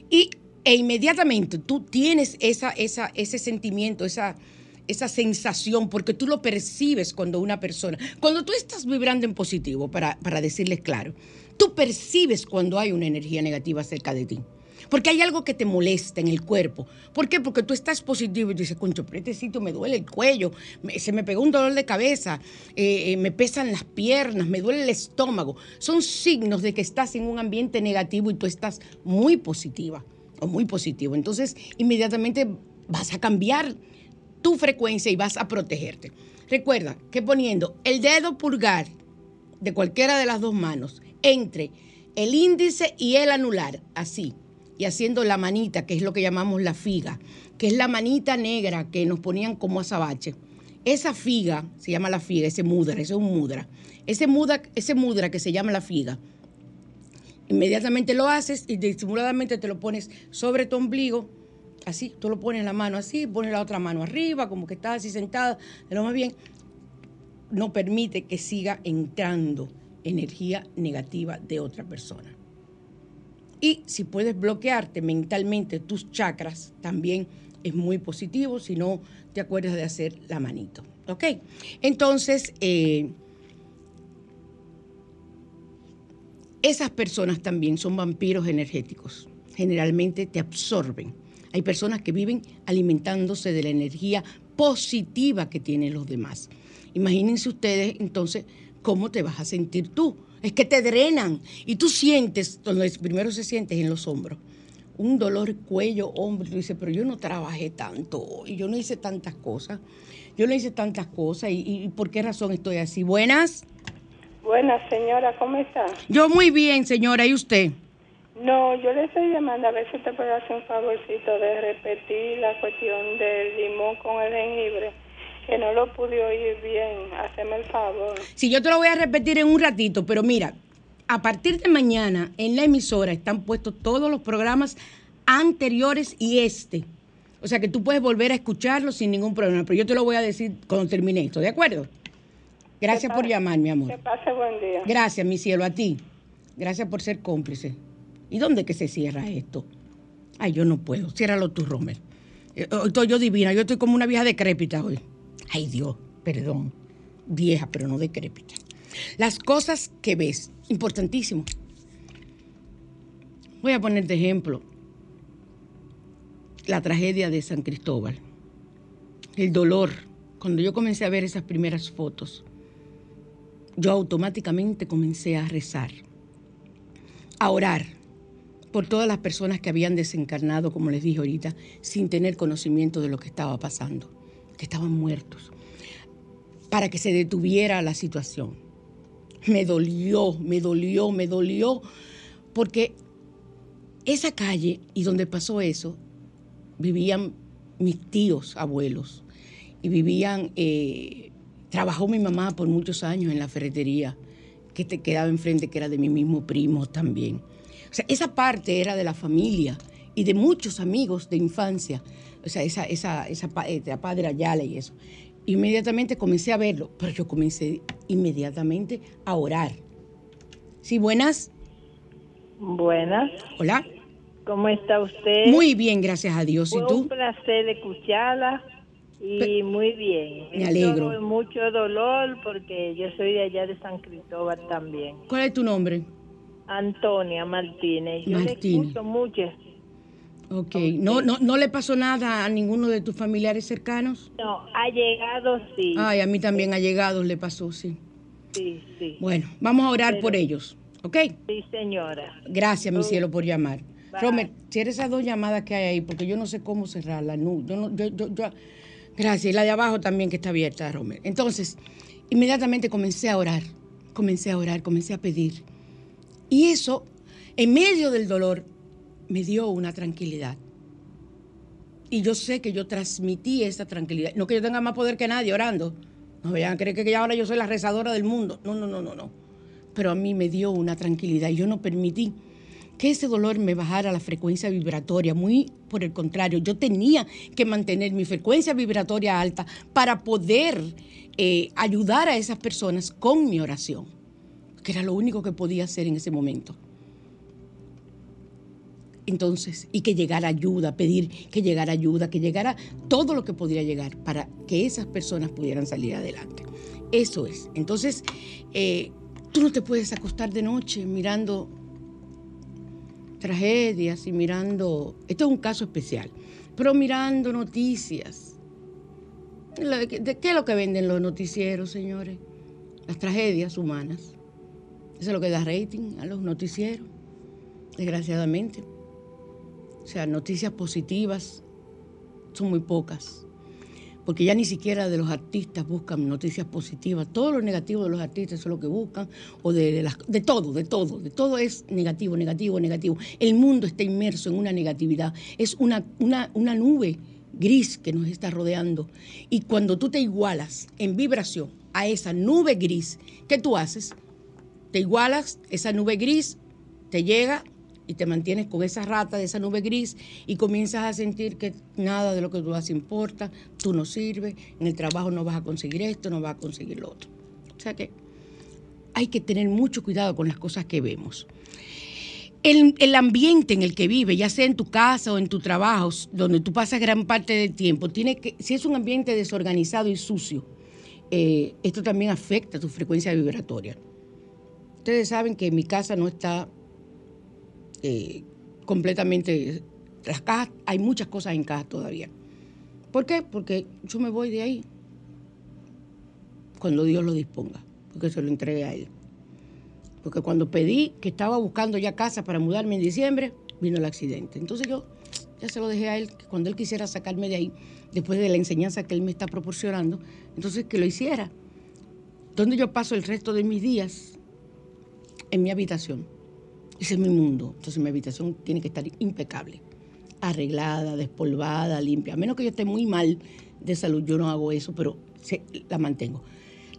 Y e inmediatamente tú tienes esa, esa, ese sentimiento, esa, esa sensación, porque tú lo percibes cuando una persona, cuando tú estás vibrando en positivo, para, para decirles claro, tú percibes cuando hay una energía negativa cerca de ti. Porque hay algo que te molesta en el cuerpo. ¿Por qué? Porque tú estás positivo y dices, concho, pero este sitio me duele el cuello, se me pegó un dolor de cabeza, eh, eh, me pesan las piernas, me duele el estómago. Son signos de que estás en un ambiente negativo y tú estás muy positiva o muy positivo. Entonces, inmediatamente vas a cambiar tu frecuencia y vas a protegerte. Recuerda que poniendo el dedo pulgar de cualquiera de las dos manos entre el índice y el anular, así. Y haciendo la manita, que es lo que llamamos la figa, que es la manita negra que nos ponían como azabache. Esa figa, se llama la figa, ese mudra, ese es un mudra. Ese mudra, ese mudra que se llama la figa, inmediatamente lo haces y disimuladamente te lo pones sobre tu ombligo, así, tú lo pones la mano así, pones la otra mano arriba, como que estás así sentada, de lo más bien, no permite que siga entrando energía negativa de otra persona. Y si puedes bloquearte mentalmente tus chakras, también es muy positivo si no te acuerdas de hacer la manito. ¿Ok? Entonces, eh, esas personas también son vampiros energéticos. Generalmente te absorben. Hay personas que viven alimentándose de la energía positiva que tienen los demás. Imagínense ustedes entonces cómo te vas a sentir tú. Es que te drenan y tú sientes, primero se sientes en los hombros, un dolor cuello, hombro. Tú dices, pero yo no trabajé tanto y yo no hice tantas cosas. Yo no hice tantas cosas y, y ¿por qué razón estoy así? Buenas. Buenas, señora, ¿cómo está? Yo muy bien, señora, ¿y usted? No, yo le estoy llamando a ver si usted puede hacer un favorcito de repetir la cuestión del limón con el jengibre, que no lo pude oír bien. Haceme el favor. Sí, yo te lo voy a repetir en un ratito, pero mira, a partir de mañana en la emisora están puestos todos los programas anteriores y este. O sea que tú puedes volver a escucharlo sin ningún problema, pero yo te lo voy a decir cuando termine esto, ¿de acuerdo? Gracias por llamar, mi amor. Que pase buen día. Gracias, mi cielo, a ti. Gracias por ser cómplice. ¿Y dónde que se cierra esto? Ay, yo no puedo. Ciérralo tú, Romer. Eh, Hoy estoy yo divina. Yo estoy como una vieja decrépita hoy. Ay, Dios, perdón. Vieja, pero no decrépita. Las cosas que ves, importantísimo. Voy a poner de ejemplo la tragedia de San Cristóbal. El dolor. Cuando yo comencé a ver esas primeras fotos, yo automáticamente comencé a rezar, a orar por todas las personas que habían desencarnado, como les dije ahorita, sin tener conocimiento de lo que estaba pasando, que estaban muertos, para que se detuviera la situación. Me dolió, me dolió, me dolió, porque esa calle y donde pasó eso, vivían mis tíos, abuelos, y vivían, eh, trabajó mi mamá por muchos años en la ferretería que te quedaba enfrente, que era de mi mismo primo también. O sea, esa parte era de la familia y de muchos amigos de infancia. O sea, esa, esa, esa eh, la padre Ayala y eso. Inmediatamente comencé a verlo, pero yo comencé inmediatamente a orar. Sí, buenas. Buenas, Hola. ¿cómo está usted? Muy bien, gracias a Dios. ¿Y tú? un placer escucharla y muy bien. Me alegro. Mucho dolor porque yo soy de allá de San Cristóbal también. ¿Cuál es tu nombre? Antonia Martínez. Yo Martínez. le escucho mucho. Ok. ¿No, no, ¿No le pasó nada a ninguno de tus familiares cercanos? No, ha llegado sí. Ay, a mí también ha llegado, le pasó, sí. Sí, sí. Bueno, vamos a orar Pero- por ellos, ¿ok? Sí, señora. Gracias, mi cielo, por llamar. Bye. Romer, cierra esas dos llamadas que hay ahí, porque yo no sé cómo cerrarlas. No, yo no, yo, yo, yo- Gracias, y la de abajo también que está abierta, Romer. Entonces, inmediatamente comencé a orar, comencé a orar, comencé a pedir. Y eso, en medio del dolor, me dio una tranquilidad. Y yo sé que yo transmití esa tranquilidad. No que yo tenga más poder que nadie orando. No vayan a creer que ya ahora yo soy la rezadora del mundo. No, no, no, no, no. Pero a mí me dio una tranquilidad y yo no permití que ese dolor me bajara la frecuencia vibratoria. Muy por el contrario, yo tenía que mantener mi frecuencia vibratoria alta para poder eh, ayudar a esas personas con mi oración, que era lo único que podía hacer en ese momento. Entonces, y que llegara ayuda, pedir que llegara ayuda, que llegara todo lo que pudiera llegar para que esas personas pudieran salir adelante. Eso es. Entonces, eh, tú no te puedes acostar de noche mirando tragedias y mirando, esto es un caso especial, pero mirando noticias. ¿De qué es lo que venden los noticieros, señores? Las tragedias humanas. Eso es lo que da rating a los noticieros, desgraciadamente. O sea, noticias positivas son muy pocas. porque ya ni siquiera de los artistas buscan noticias positivas. Todo lo negativo de los artistas es lo que buscan, o de, de, las- de todo, de todo, de todo es negativo, negativo, negativo. El mundo está inmerso en una negatividad, es una, una, una nube gris que nos está rodeando. Y cuando tú te igualas en vibración a esa nube gris, ¿qué tú haces? Te igualas, esa nube gris te llega y te mantienes con esa rata de esa nube gris y comienzas a sentir que nada de lo que tú haces importa, tú no sirves, en el trabajo no vas a conseguir esto, no vas a conseguir lo otro. O sea que hay que tener mucho cuidado con las cosas que vemos. El, el ambiente en el que vive, ya sea en tu casa o en tu trabajo, donde tú pasas gran parte del tiempo, tiene que, si es un ambiente desorganizado y sucio, eh, esto también afecta tu frecuencia vibratoria. Ustedes saben que mi casa no está eh, completamente. Las cajas, hay muchas cosas en cajas todavía. ¿Por qué? Porque yo me voy de ahí cuando Dios lo disponga, porque se lo entregué a Él. Porque cuando pedí que estaba buscando ya casa para mudarme en diciembre, vino el accidente. Entonces yo ya se lo dejé a Él, que cuando Él quisiera sacarme de ahí, después de la enseñanza que Él me está proporcionando, entonces que lo hiciera. Donde yo paso el resto de mis días en mi habitación. Ese es mi mundo. Entonces mi habitación tiene que estar impecable, arreglada, despolvada, limpia. A menos que yo esté muy mal de salud, yo no hago eso, pero se- la mantengo.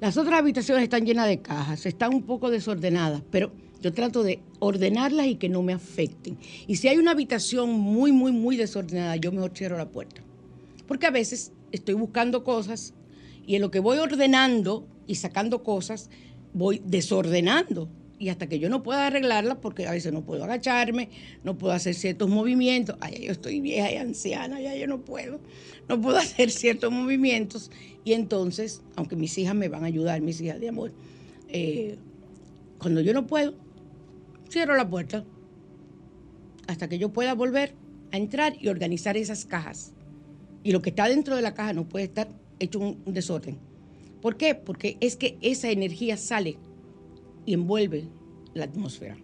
Las otras habitaciones están llenas de cajas, están un poco desordenadas, pero yo trato de ordenarlas y que no me afecten. Y si hay una habitación muy, muy, muy desordenada, yo mejor cierro la puerta. Porque a veces estoy buscando cosas y en lo que voy ordenando y sacando cosas, voy desordenando. Y hasta que yo no pueda arreglarlas, porque a veces no puedo agacharme, no puedo hacer ciertos movimientos. Ay, yo estoy vieja y anciana, ya yo no puedo. No puedo *laughs* hacer ciertos movimientos. Y entonces, aunque mis hijas me van a ayudar, mis hijas de amor, eh, cuando yo no puedo, cierro la puerta hasta que yo pueda volver a entrar y organizar esas cajas. Y lo que está dentro de la caja no puede estar hecho un desorden. ¿Por qué? Porque es que esa energía sale y envuelve la atmósfera.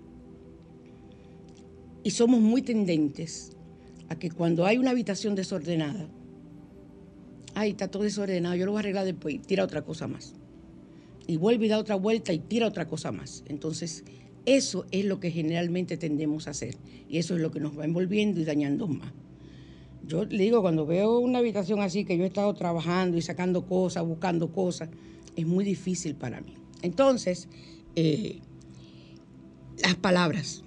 Y somos muy tendentes a que cuando hay una habitación desordenada, ay, está todo desordenado, yo lo voy a arreglar después y tira otra cosa más. Y vuelve y da otra vuelta y tira otra cosa más. Entonces, eso es lo que generalmente tendemos a hacer. Y eso es lo que nos va envolviendo y dañando más. Yo le digo, cuando veo una habitación así, que yo he estado trabajando y sacando cosas, buscando cosas, es muy difícil para mí. Entonces, eh, las palabras.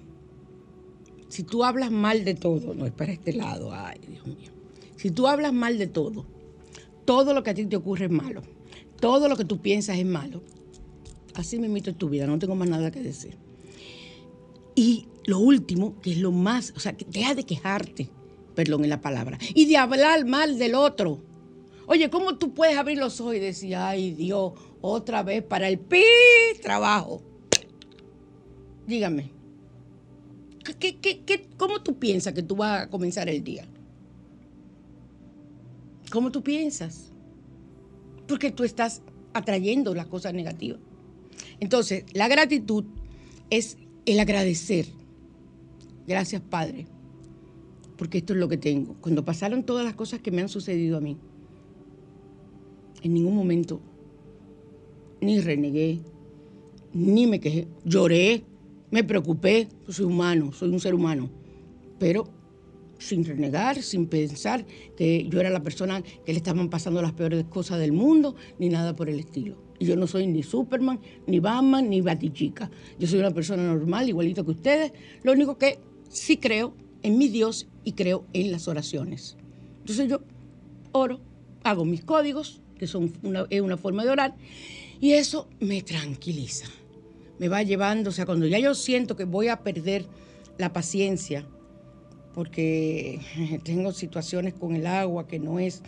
Si tú hablas mal de todo, no es para este lado, ay Dios mío. Si tú hablas mal de todo, todo lo que a ti te ocurre es malo, todo lo que tú piensas es malo, así me es tu vida, no tengo más nada que decir. Y lo último, que es lo más, o sea, que deja de quejarte, perdón en la palabra, y de hablar mal del otro. Oye, ¿cómo tú puedes abrir los ojos y decir, ay Dios, otra vez para el pi trabajo? Dígame, ¿qué, qué, qué, cómo tú piensas que tú vas a comenzar el día? ¿Cómo tú piensas? Porque tú estás atrayendo las cosas negativas. Entonces, la gratitud es el agradecer. Gracias, Padre, porque esto es lo que tengo. Cuando pasaron todas las cosas que me han sucedido a mí, en ningún momento ni renegué, ni me quejé. Lloré, me preocupé, yo soy humano, soy un ser humano, pero sin renegar, sin pensar que yo era la persona que le estaban pasando las peores cosas del mundo, ni nada por el estilo. Y yo no soy ni Superman, ni Batman, ni Batichica. Yo soy una persona normal, igualito que ustedes. Lo único que sí creo en mi Dios y creo en las oraciones. Entonces yo oro, hago mis códigos, que son una, es una forma de orar, y eso me tranquiliza. Me va llevando, o sea, cuando ya yo siento que voy a perder la paciencia, porque *laughs* tengo situaciones con el agua que no es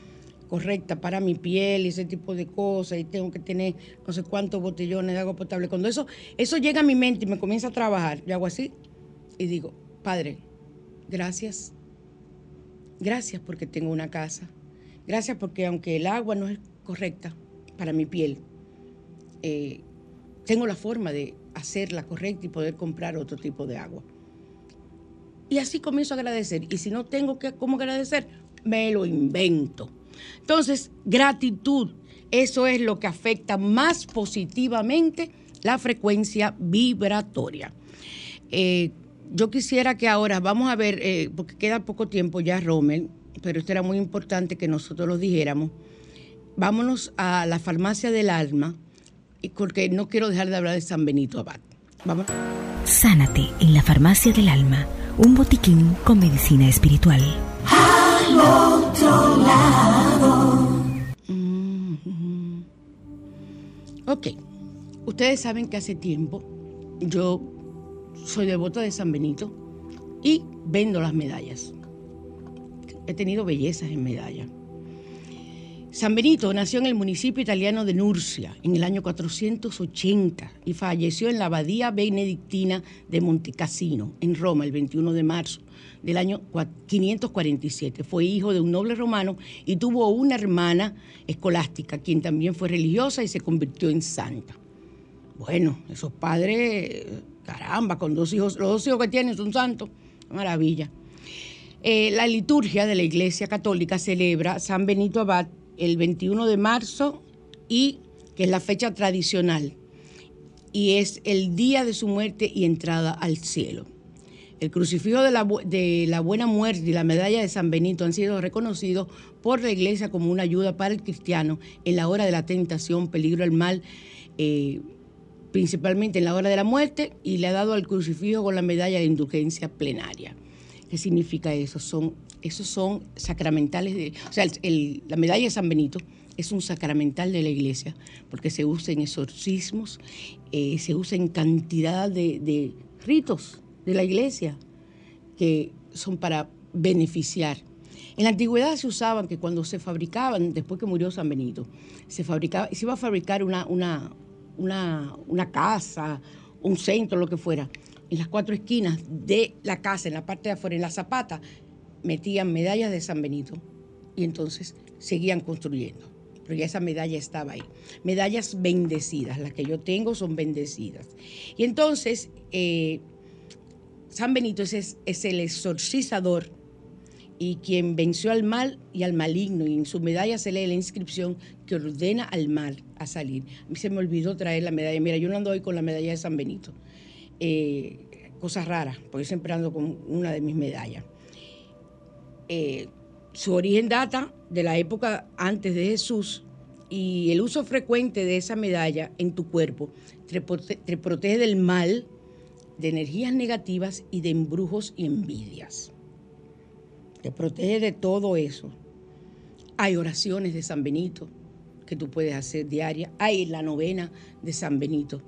correcta para mi piel y ese tipo de cosas y tengo que tener no sé cuántos botellones de agua potable. Cuando eso, eso llega a mi mente y me comienza a trabajar, yo hago así y digo, Padre, gracias. Gracias porque tengo una casa. Gracias porque aunque el agua no es correcta para mi piel, eh, tengo la forma de hacerla correcta y poder comprar otro tipo de agua. Y así comienzo a agradecer. Y si no tengo que, cómo agradecer, me lo invento. Entonces, gratitud, eso es lo que afecta más positivamente la frecuencia vibratoria. Eh, yo quisiera que ahora, vamos a ver, eh, porque queda poco tiempo ya, Rommel, pero esto era muy importante que nosotros lo dijéramos. Vámonos a la farmacia del alma, porque no quiero dejar de hablar de San Benito Abad. Vamos. Sánate en la farmacia del alma, un botiquín con medicina espiritual. Al otro lado. Mm-hmm. Ok, ustedes saben que hace tiempo yo soy devota de San Benito y vendo las medallas. He tenido bellezas en medallas. San Benito nació en el municipio italiano de Nurcia en el año 480 y falleció en la abadía benedictina de Montecassino, en Roma, el 21 de marzo del año 547. Fue hijo de un noble romano y tuvo una hermana escolástica, quien también fue religiosa y se convirtió en santa. Bueno, esos padres, caramba, con dos hijos, los dos hijos que tienen son santos, maravilla. Eh, la liturgia de la Iglesia Católica celebra San Benito Abad el 21 de marzo y que es la fecha tradicional y es el día de su muerte y entrada al cielo. El crucifijo de la, de la, Buena Muerte y la medalla de San Benito han sido reconocidos por la Iglesia como una ayuda para el cristiano en la hora de la tentación, peligro del mal, eh, principalmente en la hora de la muerte, y le ha dado al crucifijo con la medalla de indulgencia plenaria. ¿Qué significa eso? Son esos son sacramentales, de, o sea, la medalla de San Benito es un sacramental de la iglesia, porque se usa en exorcismos, eh, se usa en cantidad de, ritos de la iglesia que son para beneficiar. En la antigüedad se usaban que cuando se fabricaban, después que murió San Benito, se, fabricaba, se iba a fabricar una, una, una, una casa, un centro, lo que fuera, en las cuatro esquinas de la casa, en la parte de afuera, en la zapata, metían medallas de San Benito y entonces seguían construyendo. Pero ya esa medalla estaba ahí. Medallas bendecidas, las que yo tengo son bendecidas. Y entonces, eh, San Benito es, es el exorcizador y quien venció al mal y al maligno. Y en su medalla se lee la inscripción que ordena al mal a salir. A mí se me olvidó traer la medalla. Mira, yo no ando hoy con la medalla de San Benito. Eh, cosas raras, porque siempre ando con una de mis medallas. Eh, su origen data de la época antes de Jesús y el uso frecuente de esa medalla en tu cuerpo te, protege del mal, de energías negativas y de embrujos y envidias. Te protege de todo eso. Hay oraciones de San Benito que tú puedes hacer diaria. Hay la novena de San Benito.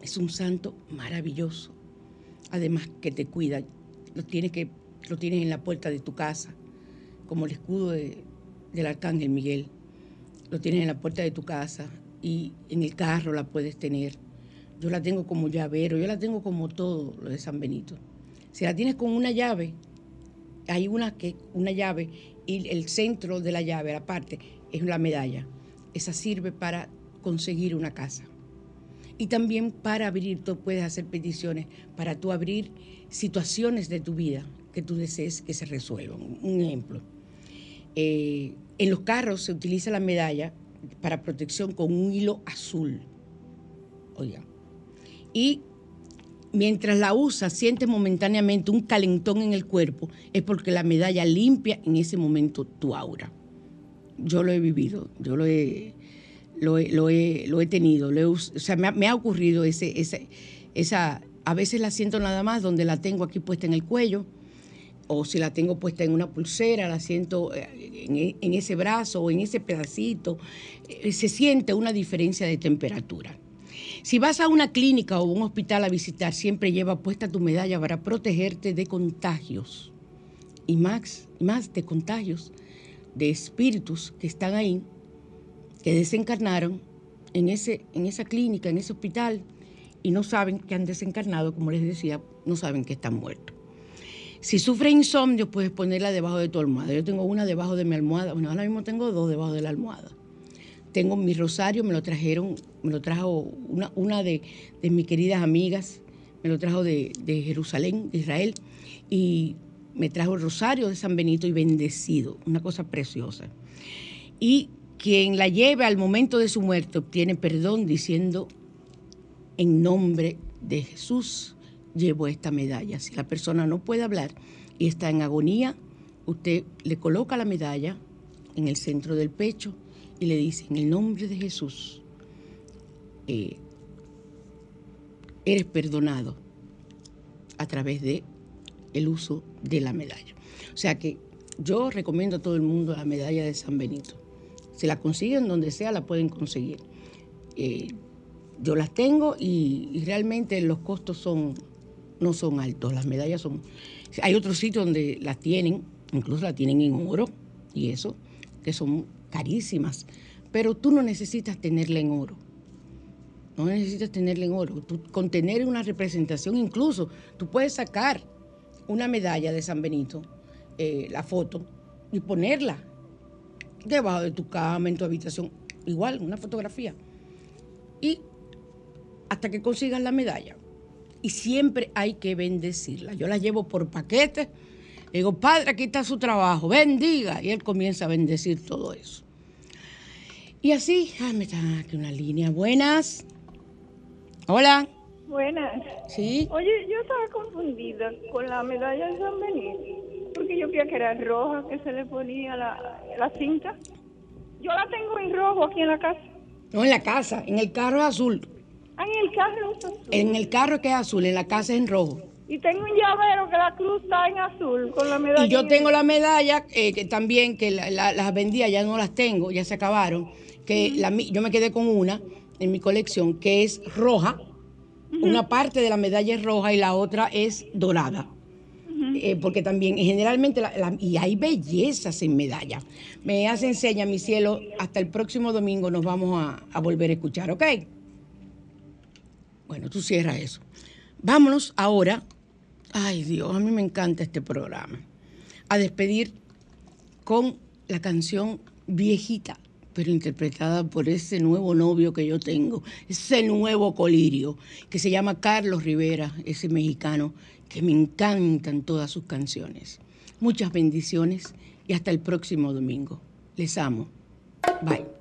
Es un santo maravilloso. Además que te cuida. Lo tienes que lo tienes en la puerta de tu casa, como el escudo del arcángel Miguel. Lo tienes en la puerta de tu casa y en el carro la puedes tener. Yo la tengo como llavero, yo la tengo como todo lo de San Benito. Si la tienes con una llave, hay una, que, una llave y el centro de la llave, la parte, es la medalla. Esa sirve para conseguir una casa. Y también para abrir, tú puedes hacer peticiones, para tú abrir situaciones de tu vida que tú desees que se resuelvan. Un ejemplo, eh, en los carros se utiliza la medalla para protección con un hilo azul. Oiga. Y mientras la usa, sientes momentáneamente un calentón en el cuerpo, es porque la medalla limpia en ese momento tu aura. Yo lo he vivido, yo lo he, lo he, lo he, tenido, o sea, me ha, ocurrido ese, esa, a veces la siento nada más donde la tengo aquí puesta en el cuello, o si la tengo puesta en una pulsera, la siento eh, e, en, ese brazo o en ese pedacito, eh, se siente una diferencia de temperatura. Si vas a una clínica o un hospital a visitar, siempre lleva puesta tu medalla para protegerte de contagios. Y más, más de contagios de espíritus que están ahí, que desencarnaron en, ese, en esa clínica, en ese hospital, y no saben que han desencarnado, como les decía, no saben que están muertos. Si sufre insomnio, puedes ponerla debajo de tu almohada. Yo tengo una debajo de mi almohada. Bueno, ahora mismo tengo dos debajo de la almohada. Tengo mi rosario, me lo trajeron, me lo trajo una, una de, mis queridas amigas, me lo trajo de, de Jerusalén, de Israel, y me trajo el rosario de San Benito y bendecido, una cosa preciosa. Y quien la lleve al momento de su muerte obtiene perdón diciendo, en nombre de Jesús llevo esta medalla. Si la persona no puede hablar y está en agonía, usted le coloca la medalla en el centro del pecho y le dice, en el nombre de Jesús, eh, eres perdonado a través de uso de la medalla. O sea que yo recomiendo a todo el mundo la medalla de San Benito. Si la consiguen donde sea, la pueden conseguir. Eh, yo las tengo y, realmente los costos son no son altos. Las medallas son. Hay otros sitios donde las tienen, incluso la tienen en oro y eso, que son carísimas. Pero tú no necesitas tenerla en oro. No necesitas tenerla en oro. Con tener una representación, incluso tú puedes sacar una medalla de San Benito, eh, la foto, y ponerla debajo de tu cama, en tu habitación, igual, una fotografía. Y hasta que consigas la medalla. Y siempre hay que bendecirla. Yo la llevo por paquete. Le digo, Padre, aquí está su trabajo, bendiga. Y él comienza a bendecir todo eso. Y así, ah, me está aquí una línea. Buenas. Hola. Buenas. Sí. Oye, yo estaba confundida con la medalla de San Benito, porque yo creía que era roja que se le ponía la, la cinta. Yo la tengo en rojo aquí en la casa. No, en la casa, en el carro es azul. Ah, en el carro es azul. En el carro que es azul, en la casa es en rojo. Y tengo un llavero que la cruz está en azul con la medalla. Y yo tengo la medalla eh, que también, que la- la- las vendía, ya no las tengo, ya se acabaron. Que la mi- yo me quedé con una en mi colección que es roja. Una parte de la medalla es roja y la otra es dorada. Eh, porque también generalmente, y hay bellezas en medalla. Me hacen seña, mi cielo, hasta el próximo domingo nos vamos a, a volver a escuchar, ¿ok? Bueno, tú cierras eso. Vámonos ahora, ay Dios, a mí me encanta este programa, a despedir con la canción Viejita, pero interpretada por ese nuevo novio que yo tengo, ese nuevo colirio, que se llama Carlos Rivera, ese mexicano, que me encantan todas sus canciones. Muchas bendiciones y hasta el próximo domingo. Les amo. Bye.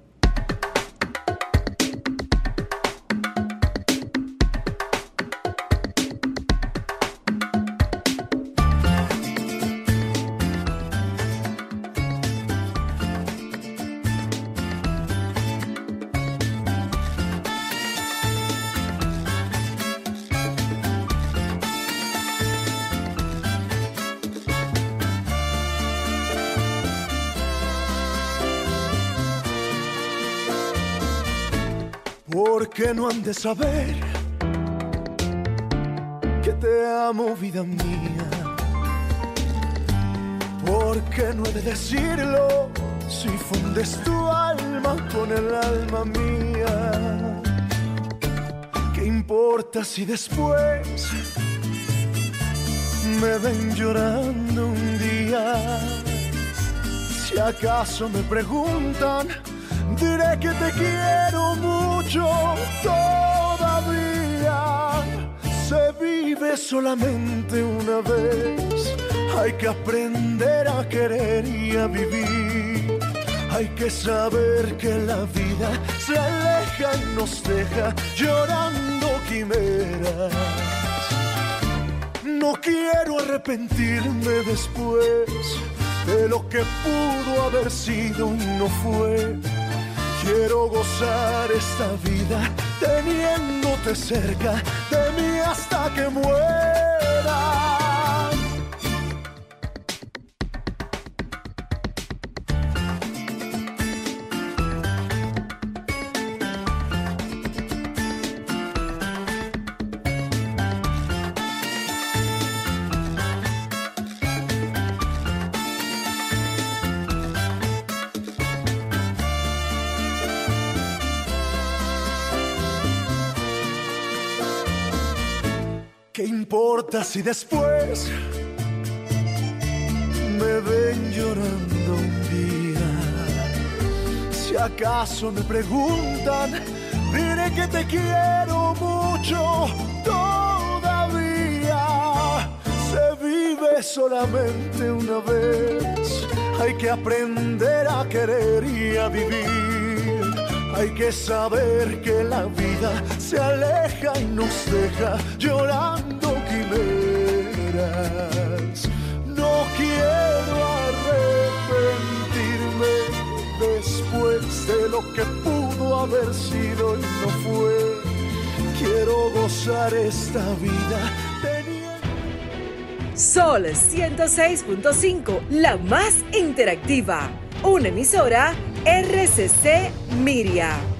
No han de saber que te amo, vida mía. Porque no he de decirlo si fundes tu alma con el alma mía. ¿Qué importa si después me ven llorando un día? Si acaso me preguntan, diré que te quiero mucho todavía. Se vive solamente una vez, hay que aprender a querer y a vivir. Hay que saber que la vida se aleja y nos deja llorando quimeras. No quiero arrepentirme después de lo que pudo haber sido y no fue. Quiero gozar esta vida teniéndote cerca de mí hasta que muera. Importa si después me ven llorando un día? Si acaso me preguntan, diré que te quiero mucho todavía. Se vive solamente una vez, Hay que aprender a querer y a vivir. Hay que saber que la vida se aleja y nos deja llorando lo que pudo haber sido y no fue. Quiero gozar esta vida Sol 106.5, la más interactiva. Una emisora RCC Miria.